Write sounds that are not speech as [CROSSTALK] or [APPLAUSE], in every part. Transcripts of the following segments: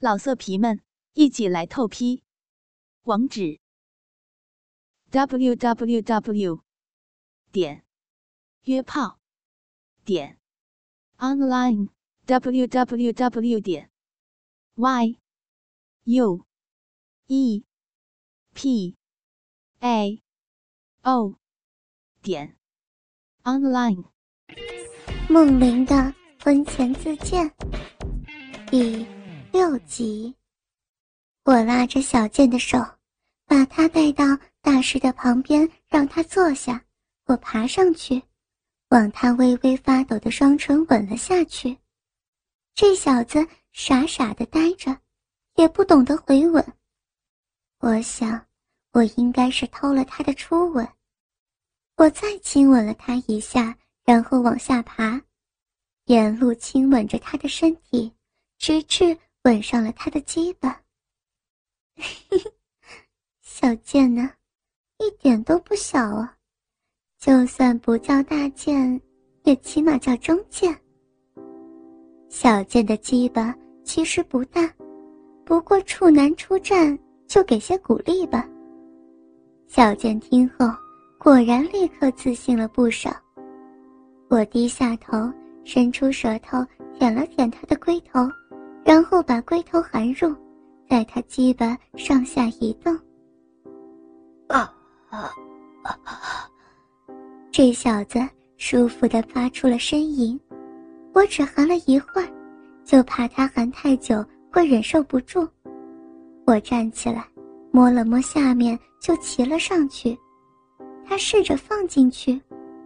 老色皮们，一起来透批！网址：w w w 点约炮点 online w w w 点 y u e p a o 点 online。梦玲的婚前自荐第六集。我拉着小健的手，把他带到大师的旁边，让他坐下。我爬上去，往他微微发抖的双唇吻了下去。这小子傻傻的呆着，也不懂得回吻。我想，我应该是偷了他的初吻。我再亲吻了他一下。然后往下爬，沿路亲吻着他的身体，直至吻上了他的鸡巴。[LAUGHS] 小贱呢，一点都不小啊！就算不叫大贱，也起码叫中贱。小贱的鸡巴其实不大，不过处男出战，就给些鼓励吧。小贱听后，果然立刻自信了不少。我低下头，伸出舌头舔了舔他的龟头，然后把龟头含入，在他鸡巴上下移动。啊啊啊！这小子舒服的发出了呻吟。我只含了一会儿，就怕他含太久会忍受不住。我站起来，摸了摸下面，就骑了上去。他试着放进去。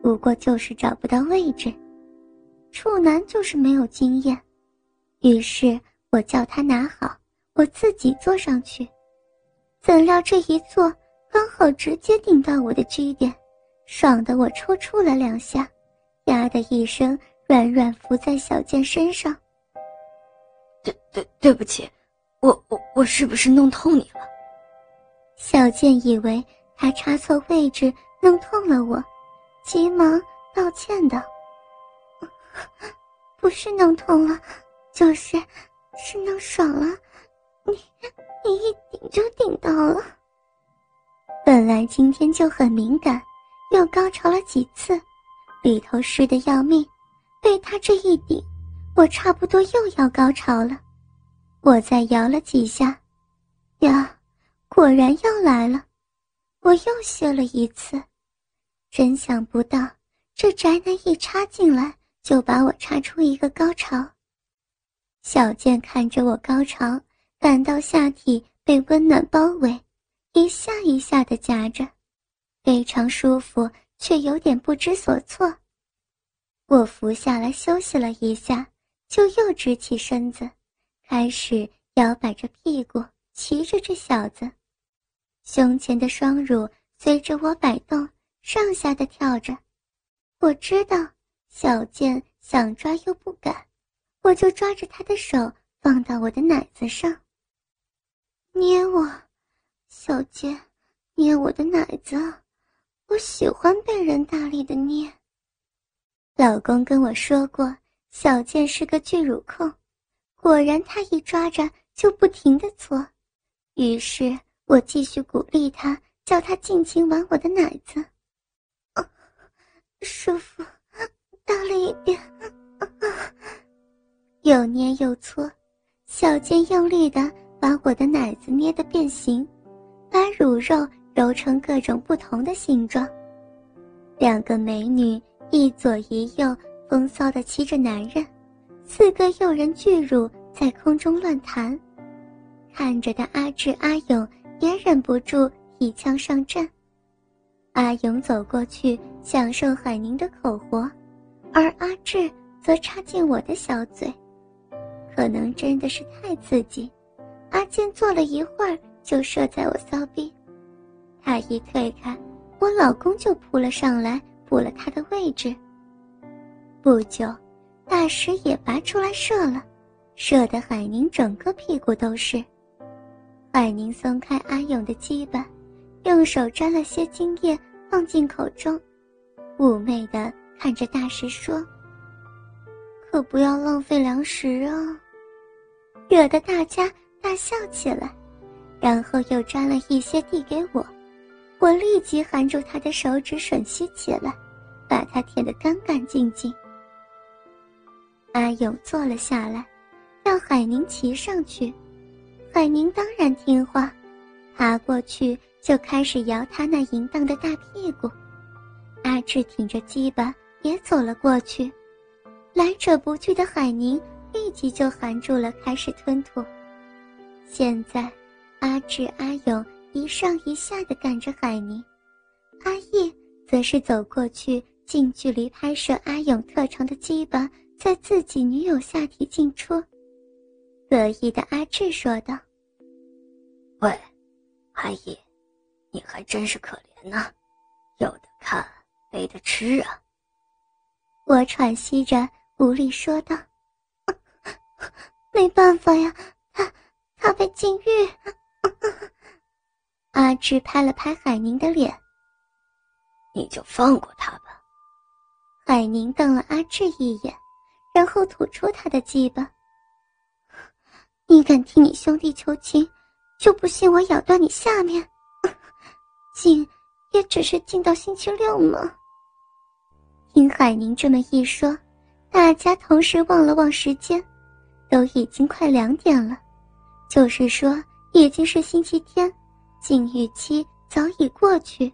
不过就是找不到位置，处男就是没有经验，于是我叫他拿好，我自己坐上去。怎料这一坐，刚好直接顶到我的 G 点，爽的我抽搐了两下，呀的一声，软软伏在小健身上。对对对不起，我我我是不是弄痛你了？小健以为他插错位置，弄痛了我。急忙道歉道：“ [LAUGHS] 不是弄痛了，就是是弄爽了。你你一顶就顶到了。本来今天就很敏感，又高潮了几次，里头湿的要命。被他这一顶，我差不多又要高潮了。我再摇了几下，呀，果然要来了。我又泄了一次。”真想不到，这宅男一插进来就把我插出一个高潮。小健看着我高潮，感到下体被温暖包围，一下一下的夹着，非常舒服，却有点不知所措。我伏下来休息了一下，就又直起身子，开始摇摆着屁股，骑着这小子，胸前的双乳随着我摆动。上下的跳着，我知道小健想抓又不敢，我就抓着他的手放到我的奶子上，捏我，小健，捏我的奶子，我喜欢被人大力的捏。老公跟我说过，小健是个巨乳控，果然他一抓着就不停的搓，于是我继续鼓励他，叫他尽情玩我的奶子。舒服，大力一点，又捏又搓，小贱用力的把我的奶子捏得变形，把乳肉揉成各种不同的形状。两个美女一左一右，风骚的骑着男人，四个诱人巨乳在空中乱弹，看着的阿志、阿勇也忍不住一枪上阵。阿勇走过去享受海宁的口活，而阿志则插进我的小嘴，可能真的是太刺激，阿健坐了一会儿就射在我骚逼，他一退开，我老公就扑了上来补了他的位置。不久，大石也拔出来射了，射得海宁整个屁股都是。海宁松开阿勇的鸡巴，用手沾了些精液。放进口中，妩媚的看着大师说：“可不要浪费粮食啊。”惹得大家大笑起来，然后又抓了一些递给我，我立即含住他的手指吮吸起来，把他舔得干干净净。阿勇坐了下来，让海宁骑上去，海宁当然听话，爬过去就开始摇他那淫荡的大屁股。阿志挺着鸡巴也走了过去，来者不拒的海宁。立即就含住了，开始吞吐。现在，阿志、阿勇一上一下的赶着海宁，阿义则是走过去，近距离拍摄阿勇特长的鸡巴在自己女友下体进出。得意的阿志说道：“喂，阿义，你还真是可怜呐，有的看，没得吃啊。”我喘息着，无力说道。[LAUGHS] 没办法呀，他他被禁欲。[LAUGHS] 阿志拍了拍海宁的脸，你就放过他吧。海宁瞪了阿志一眼，然后吐出他的鸡巴。你敢替你兄弟求情，就不信我咬断你下面？[LAUGHS] 禁也只是禁到星期六吗？听海宁这么一说，大家同时望了望时间。都已经快两点了，就是说已经是星期天，禁欲期早已过去。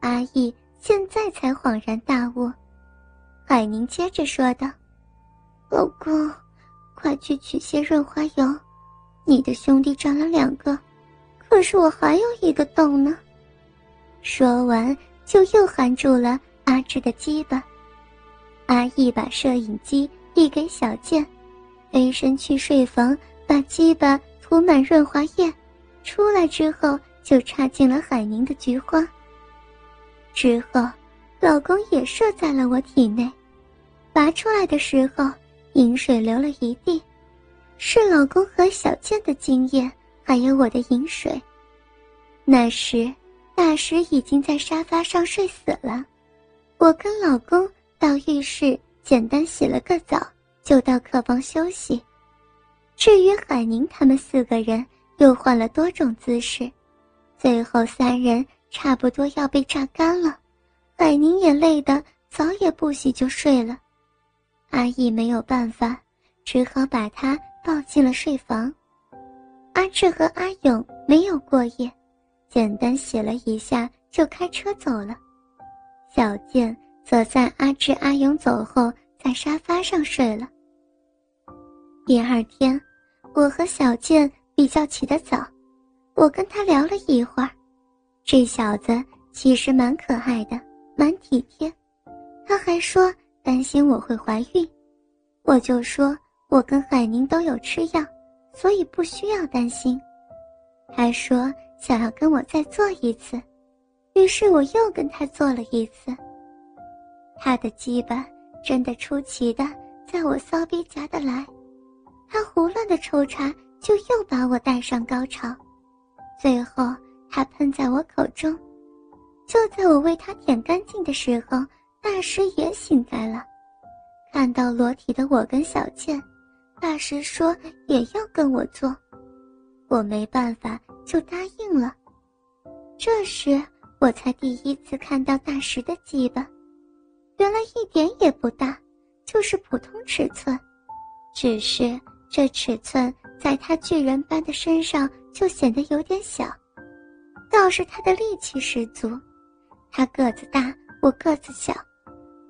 阿义现在才恍然大悟。海宁接着说道：“老公，快去取些润滑油，你的兄弟长了两个，可是我还有一个洞呢。”说完就又含住了阿志的鸡巴。阿义把摄影机递给小健。飞身去睡房，把鸡巴涂满润滑液，出来之后就插进了海宁的菊花。之后，老公也射在了我体内，拔出来的时候，饮水流了一地，是老公和小健的精液，还有我的饮水。那时，大石已经在沙发上睡死了，我跟老公到浴室简单洗了个澡。就到客房休息。至于海宁他们四个人，又换了多种姿势，最后三人差不多要被榨干了。海宁也累得早也不洗就睡了。阿义没有办法，只好把他抱进了睡房。阿志和阿勇没有过夜，简单洗了一下就开车走了。小健则在阿志、阿勇走后。在沙发上睡了。第二天，我和小健比较起得早，我跟他聊了一会儿。这小子其实蛮可爱的，蛮体贴。他还说担心我会怀孕，我就说我跟海宁都有吃药，所以不需要担心。他说想要跟我再做一次，于是我又跟他做了一次。他的鸡巴。真的出奇的，在我骚逼夹得来，他胡乱的抽插，就又把我带上高潮，最后他喷在我口中，就在我为他舔干净的时候，大师也醒来了，看到裸体的我跟小倩，大师说也要跟我做，我没办法就答应了，这时我才第一次看到大师的鸡巴。原来一点也不大，就是普通尺寸，只是这尺寸在他巨人般的身上就显得有点小，倒是他的力气十足。他个子大，我个子小，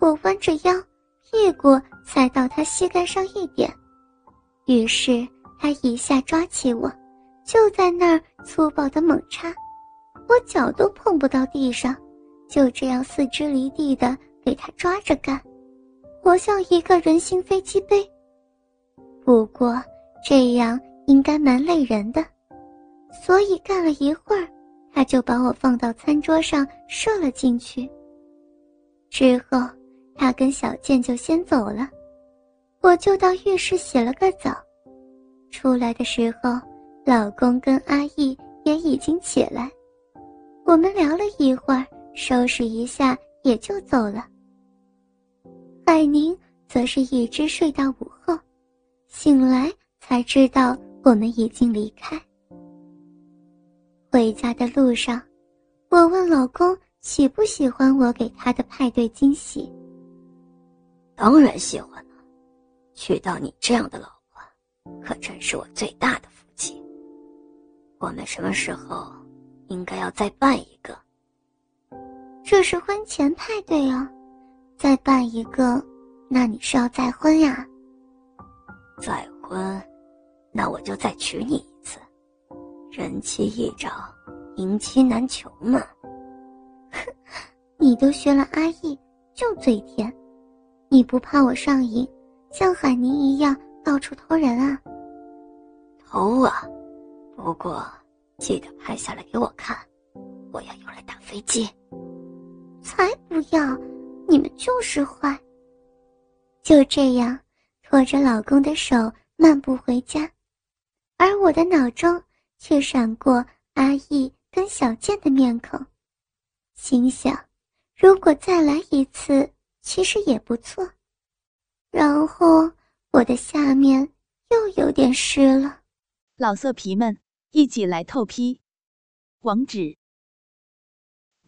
我弯着腰，屁股踩到他膝盖上一点，于是他一下抓起我，就在那儿粗暴的猛插，我脚都碰不到地上，就这样四肢离地的。给他抓着干，活像一个人形飞机杯。不过这样应该蛮累人的，所以干了一会儿，他就把我放到餐桌上射了进去。之后，他跟小健就先走了，我就到浴室洗了个澡。出来的时候，老公跟阿义也已经起来，我们聊了一会儿，收拾一下。也就走了。海宁则是一直睡到午后，醒来才知道我们已经离开。回家的路上，我问老公喜不喜欢我给他的派对惊喜。当然喜欢了，娶到你这样的老婆，可真是我最大的福气。我们什么时候应该要再办一个？这是婚前派对啊，再办一个，那你是要再婚呀？再婚，那我就再娶你一次，人妻易找，迎妻难求嘛。哼，[LAUGHS] 你都学了阿义，就嘴甜。你不怕我上瘾，像海宁一样到处偷人啊？偷啊，不过记得拍下来给我看，我要用来打飞机。才不要！你们就是坏。就这样，拖着老公的手漫步回家，而我的脑中却闪过阿义跟小健的面孔，心想：如果再来一次，其实也不错。然后我的下面又有点湿了。老色皮们，一起来透批！网址。